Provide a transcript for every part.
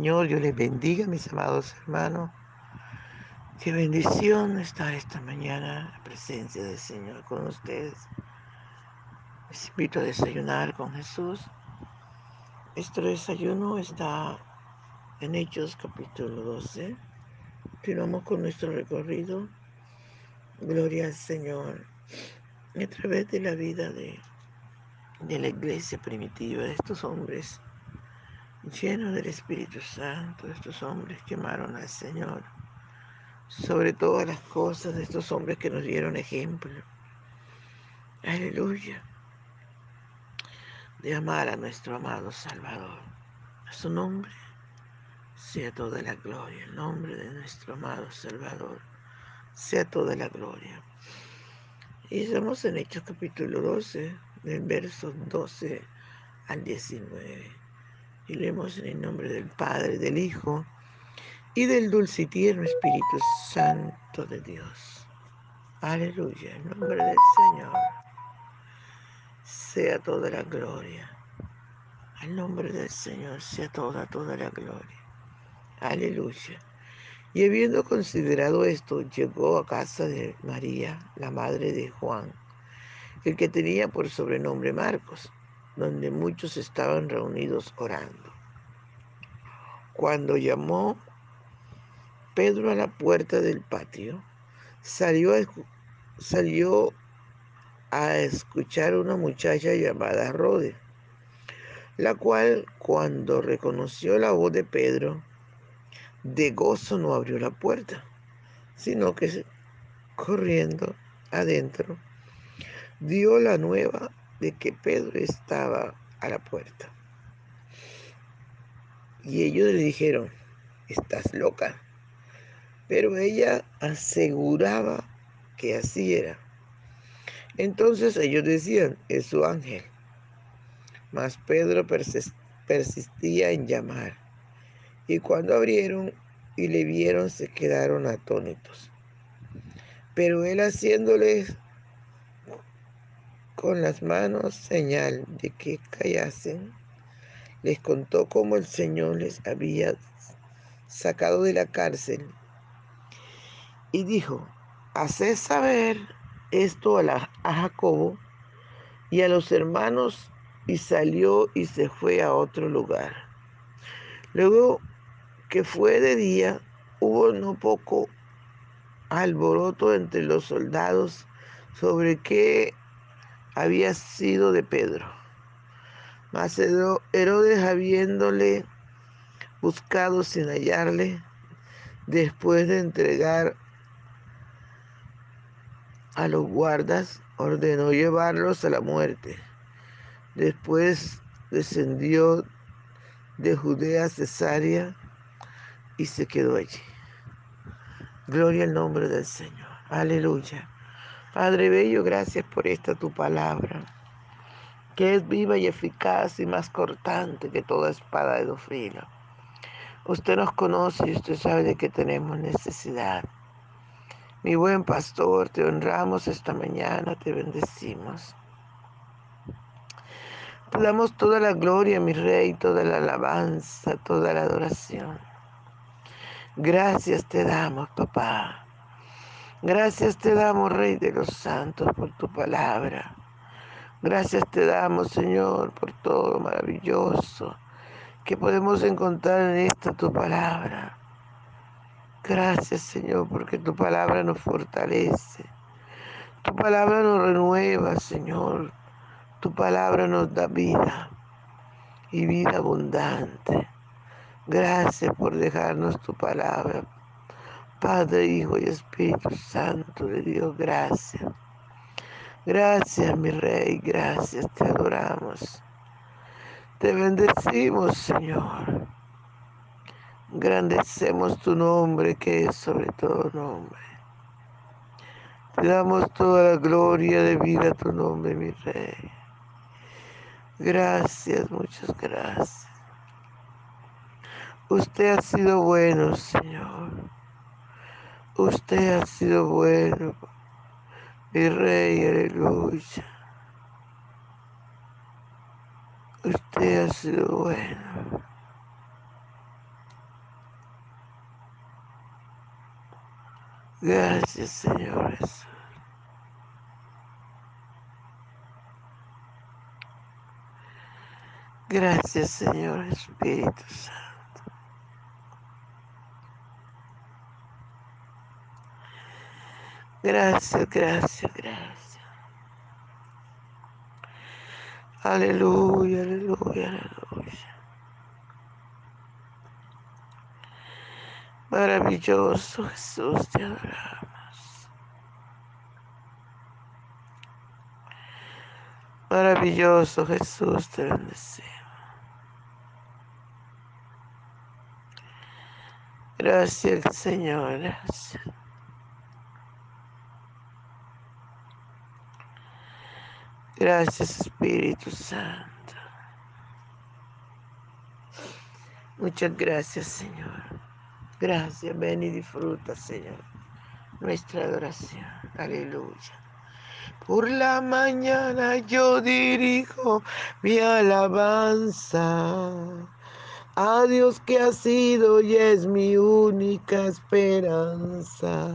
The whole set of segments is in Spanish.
Señor, yo les bendiga, mis amados hermanos. Qué bendición estar esta mañana en presencia del Señor con ustedes. Les invito a desayunar con Jesús. Nuestro desayuno está en Hechos capítulo 12. Continuamos con nuestro recorrido. Gloria al Señor. A través de la vida de la iglesia primitiva, de estos hombres llenos del Espíritu Santo, estos hombres que amaron al Señor sobre todas las cosas de estos hombres que nos dieron ejemplo. Aleluya. De amar a nuestro amado Salvador. A su nombre sea toda la gloria. El nombre de nuestro amado Salvador sea toda la gloria. Y estamos en Hechos capítulo 12, del verso 12 al 19. Y leemos en el nombre del Padre, del Hijo y del dulce y tierno Espíritu Santo de Dios. Aleluya, en nombre del Señor sea toda la gloria. Al nombre del Señor sea toda, toda la gloria. Aleluya. Y habiendo considerado esto, llegó a casa de María, la madre de Juan, el que tenía por sobrenombre Marcos, donde muchos estaban reunidos orando. Cuando llamó Pedro a la puerta del patio, salió a, a escuchar una muchacha llamada Rode, la cual cuando reconoció la voz de Pedro, de gozo no abrió la puerta, sino que corriendo adentro, dio la nueva de que Pedro estaba a la puerta. Y ellos le dijeron, estás loca. Pero ella aseguraba que así era. Entonces ellos decían, es su ángel. Mas Pedro persistía en llamar. Y cuando abrieron y le vieron, se quedaron atónitos. Pero él haciéndoles con las manos señal de que callasen, les contó cómo el Señor les había sacado de la cárcel y dijo, haced saber esto a, a Jacobo y a los hermanos, y salió y se fue a otro lugar. Luego que fue de día, hubo no poco alboroto entre los soldados sobre qué había sido de Pedro. Mas Herodes, habiéndole buscado sin hallarle, después de entregar a los guardas, ordenó llevarlos a la muerte. Después descendió de Judea a Cesarea y se quedó allí. Gloria al nombre del Señor. Aleluya. Padre Bello, gracias por esta tu palabra, que es viva y eficaz y más cortante que toda espada de dos. Usted nos conoce y usted sabe de que tenemos necesidad. Mi buen pastor, te honramos esta mañana, te bendecimos. Te damos toda la gloria, mi rey, toda la alabanza, toda la adoración. Gracias te damos, papá. Gracias te damos, Rey de los Santos, por tu palabra. Gracias te damos, Señor, por todo lo maravilloso que podemos encontrar en esta tu palabra. Gracias Señor, porque tu palabra nos fortalece. Tu palabra nos renueva, Señor. Tu palabra nos da vida y vida abundante. Gracias por dejarnos tu palabra. Padre, Hijo y Espíritu Santo de Dios, gracias. Gracias, mi Rey, gracias, te adoramos. Te bendecimos, Señor. Grandecemos tu nombre que es sobre todo nombre. Te damos toda la gloria de vida a tu nombre, mi Rey. Gracias, muchas gracias. Usted ha sido bueno, Señor. Usted ha sido bueno, mi rey, aleluya. Usted ha sido bueno. Gracias, señores. Gracias, Señor Espíritu Santo. Gracias, gracias, gracias. Aleluya, aleluya, aleluya. Maravilloso Jesús, te adoramos. Maravilloso Jesús, te bendecimos. Gracias, Señor, gracias. Gracias, Espíritu Santo. Muchas gracias, Señor. Gracias, ven y disfruta, Señor, nuestra adoración. Aleluya. Por la mañana yo dirijo mi alabanza a Dios que ha sido y es mi única esperanza.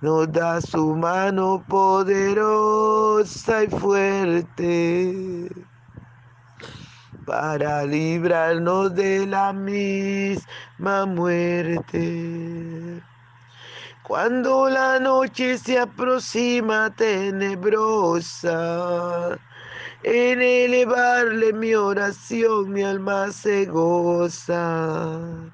nos da su mano poderosa y fuerte para librarnos de la misma muerte. Cuando la noche se aproxima tenebrosa, en elevarle mi oración mi alma se goza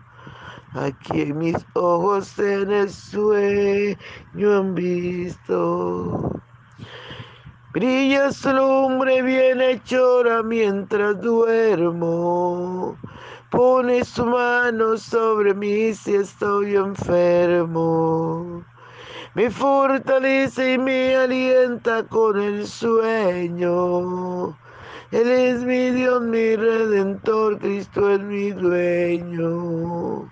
Aquí mis ojos en el sueño han visto. Brilla su lumbre bien hechora mientras duermo. Pone su mano sobre mí si estoy enfermo. Me fortalece y me alienta con el sueño. Él es mi Dios, mi redentor, Cristo es mi dueño.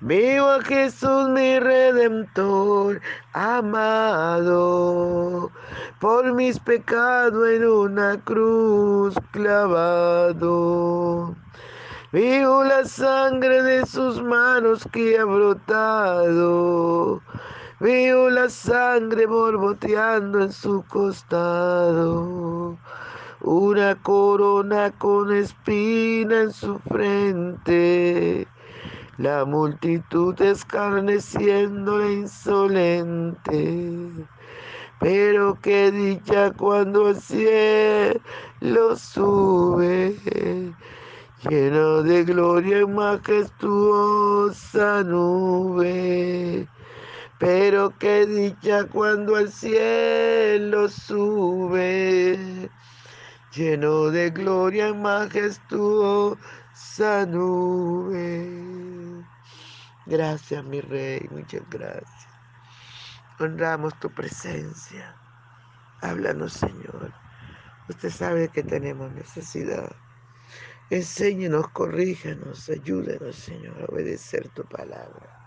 Vivo a Jesús mi redentor, amado, por mis pecados en una cruz clavado. Vivo la sangre de sus manos que ha brotado. Veo la sangre borboteando en su costado. Una corona con espina en su frente la multitud escarneciendo e insolente. Pero qué dicha cuando el cielo sube, lleno de gloria y majestuosa nube. Pero qué dicha cuando el cielo sube, lleno de gloria y majestuosa nube. Gracias, mi rey, muchas gracias. Honramos tu presencia. Háblanos, Señor. Usted sabe que tenemos necesidad. Enséñenos, corríjanos, ayúdenos, Señor, a obedecer tu palabra.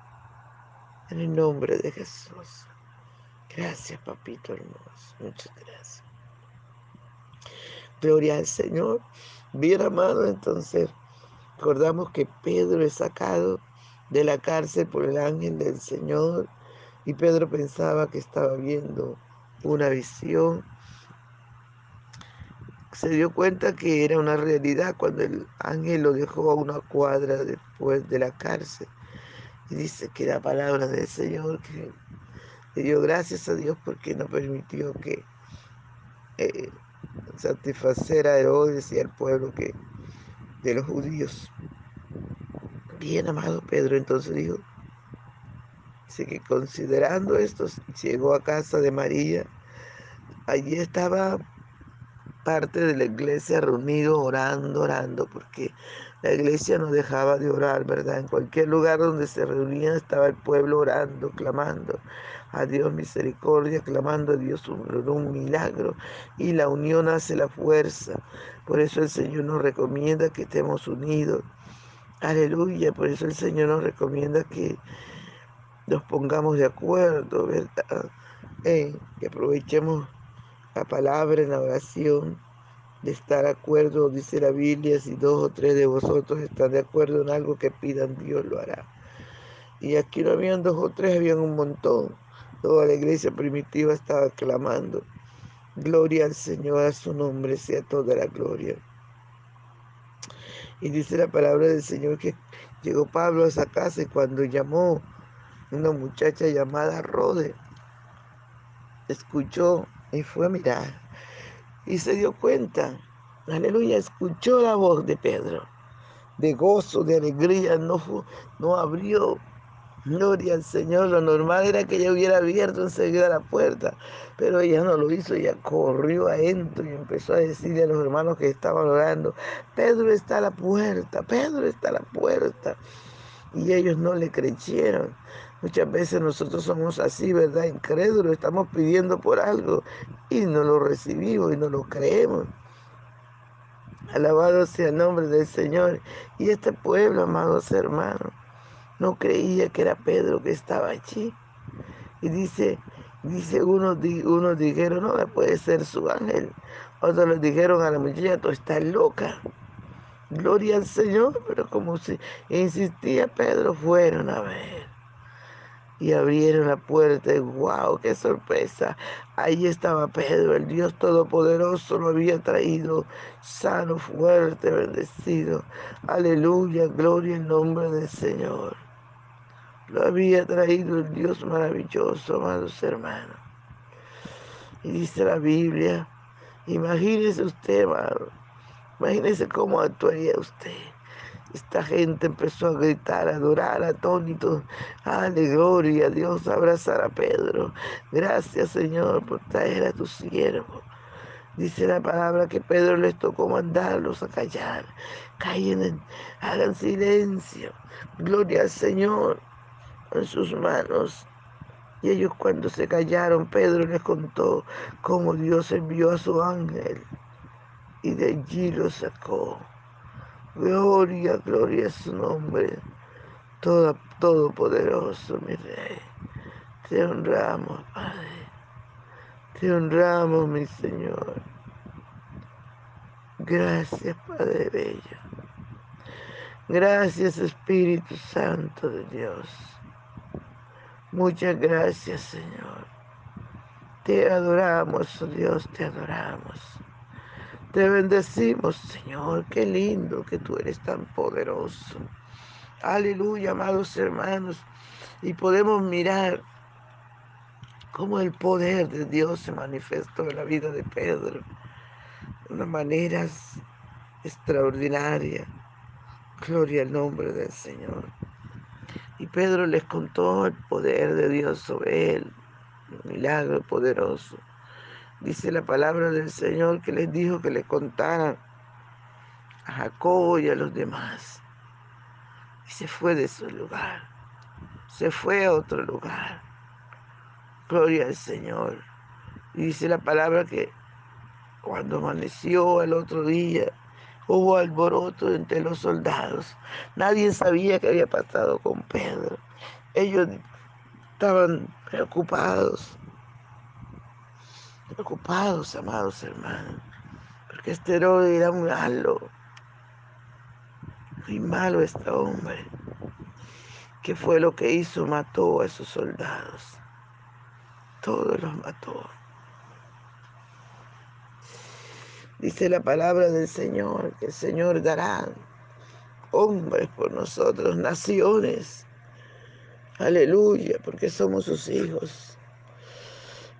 En el nombre de Jesús. Gracias, papito hermoso. Muchas gracias. Gloria al Señor. Bien amado, entonces Recordamos que Pedro es sacado de la cárcel por el ángel del Señor y Pedro pensaba que estaba viendo una visión. Se dio cuenta que era una realidad cuando el ángel lo dejó a una cuadra después de la cárcel. Y dice que la palabra del Señor, que le dio gracias a Dios porque no permitió que eh, satisfacera a Herodes y al pueblo que, de los judíos. Bien, amado Pedro, entonces dijo, Así que considerando esto, llegó a casa de María. Allí estaba parte de la iglesia reunido orando, orando, porque la iglesia no dejaba de orar, ¿verdad? En cualquier lugar donde se reunían estaba el pueblo orando, clamando a Dios misericordia, clamando a Dios un, un milagro. Y la unión hace la fuerza. Por eso el Señor nos recomienda que estemos unidos. Aleluya. Por eso el Señor nos recomienda que nos pongamos de acuerdo, ¿verdad? que aprovechemos la palabra en la oración, de estar de acuerdo, dice la Biblia, si dos o tres de vosotros están de acuerdo en algo que pidan, Dios lo hará. Y aquí no habían dos o tres, habían un montón. Toda la iglesia primitiva estaba clamando. Gloria al Señor, a su nombre sea toda la gloria. Y dice la palabra del Señor que llegó Pablo a esa casa y cuando llamó una muchacha llamada Rode escuchó y fue a mirar y se dio cuenta, aleluya, escuchó la voz de Pedro, de gozo, de alegría, no, no abrió Gloria al Señor. Lo normal era que ella hubiera abierto enseguida la puerta, pero ella no lo hizo. Ella corrió adentro y empezó a decirle a los hermanos que estaban orando: Pedro está a la puerta, Pedro está a la puerta. Y ellos no le creyeron. Muchas veces nosotros somos así, ¿verdad? Incrédulos, estamos pidiendo por algo y no lo recibimos y no lo creemos. Alabado sea el nombre del Señor. Y este pueblo, amados hermanos, no creía que era Pedro que estaba allí. Y dice, dice unos, unos dijeron, no, puede ser su ángel. Otros le dijeron a la muchacha, tú estás loca. Gloria al Señor, pero como si insistía Pedro, fueron a ver y abrieron la puerta wow, qué sorpresa. Ahí estaba Pedro, el Dios Todopoderoso lo había traído sano, fuerte, bendecido. Aleluya, gloria en nombre del Señor. Lo había traído el Dios maravilloso, amados hermanos. Y dice la Biblia, imagínese usted, hermano, imagínese cómo actuaría usted esta gente empezó a gritar, a adorar, atónitos. Ale, gloria a Dios, abrazar a Pedro. Gracias, Señor, por traer a tu siervo. Dice la palabra que Pedro les tocó mandarlos a callar. Callen, hagan silencio. Gloria al Señor en sus manos. Y ellos cuando se callaron, Pedro les contó cómo Dios envió a su ángel y de allí los sacó. Gloria, gloria a su nombre, todo, todopoderoso, mi Rey. Te honramos, Padre. Te honramos, mi Señor. Gracias, Padre Bello. Gracias, Espíritu Santo de Dios. Muchas gracias, Señor. Te adoramos, oh Dios, te adoramos. Te bendecimos, Señor. Qué lindo que tú eres tan poderoso. Aleluya, amados hermanos. Y podemos mirar cómo el poder de Dios se manifestó en la vida de Pedro de una manera extraordinaria. Gloria al nombre del Señor. Y Pedro les contó el poder de Dios sobre él, un milagro poderoso. Dice la palabra del Señor que les dijo que le contaran a Jacobo y a los demás. Y se fue de su lugar. Se fue a otro lugar. Gloria al Señor. Y dice la palabra que cuando amaneció el otro día, hubo alboroto entre los soldados. Nadie sabía qué había pasado con Pedro. Ellos estaban preocupados preocupados, amados hermanos, porque este Herodes era malo. muy malo este hombre. ¿Qué fue lo que hizo? Mató a esos soldados. Todos los mató. Dice la palabra del Señor, que el Señor dará hombres por nosotros, naciones. Aleluya, porque somos sus hijos.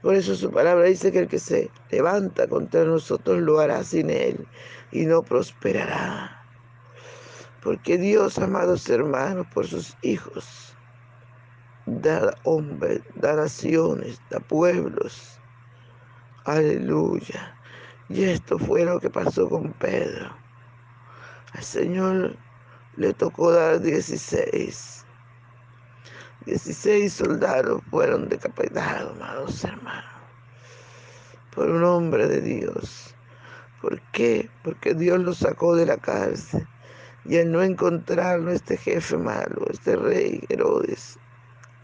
Por eso su palabra dice que el que se levanta contra nosotros lo hará sin él y no prosperará. Porque Dios, amados hermanos, por sus hijos, da hombres, da naciones, da pueblos. Aleluya. Y esto fue lo que pasó con Pedro. Al Señor le tocó dar 16. 16 soldados fueron decapitados, amados hermanos, por un hombre de Dios. ¿Por qué? Porque Dios lo sacó de la cárcel. Y al no encontrarlo, este jefe malo, este rey Herodes,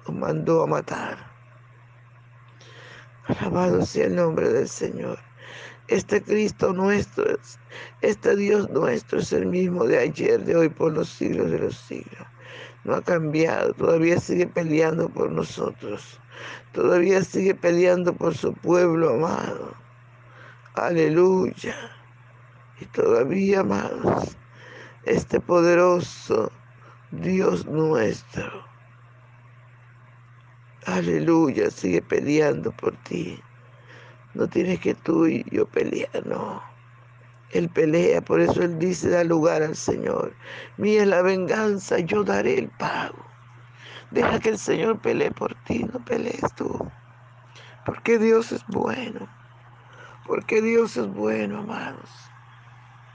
lo mandó a matar. Alabado sea el nombre del Señor. Este Cristo nuestro, este Dios nuestro es el mismo de ayer, de hoy, por los siglos de los siglos. No ha cambiado, todavía sigue peleando por nosotros. Todavía sigue peleando por su pueblo amado. Aleluya. Y todavía, amados, este poderoso Dios nuestro. Aleluya, sigue peleando por ti. No tienes que tú y yo pelear, no. Él pelea, por eso Él dice, da lugar al Señor. Mía es la venganza, yo daré el pago. Deja que el Señor pelee por ti, no pelees tú. Porque Dios es bueno. Porque Dios es bueno, amados.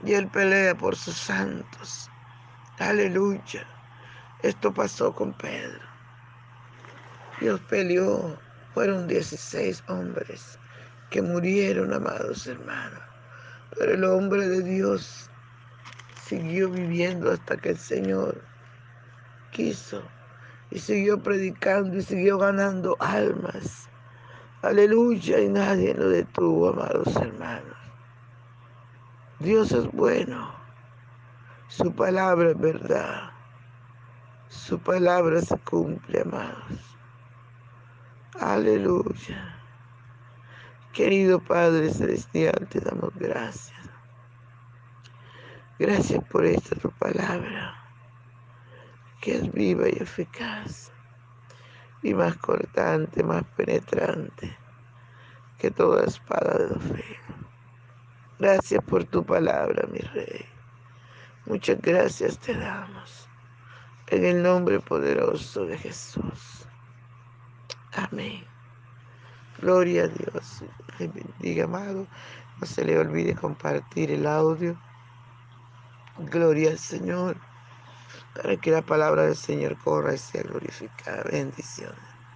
Y Él pelea por sus santos. Aleluya. Esto pasó con Pedro. Dios peleó. Fueron 16 hombres que murieron, amados hermanos. Pero el hombre de Dios siguió viviendo hasta que el Señor quiso y siguió predicando y siguió ganando almas. Aleluya, y nadie lo detuvo, amados hermanos. Dios es bueno, su palabra es verdad, su palabra se cumple, amados. Aleluya. Querido Padre Celestial, te damos gracias. Gracias por esta tu palabra, que es viva y eficaz, y más cortante, más penetrante que toda espada de fe. Gracias por tu palabra, mi Rey. Muchas gracias te damos. En el nombre poderoso de Jesús. Amén. Gloria a Dios. Le bendiga, amado. No se le olvide compartir el audio. Gloria al Señor. Para que la palabra del Señor corra y sea glorificada. Bendiciones.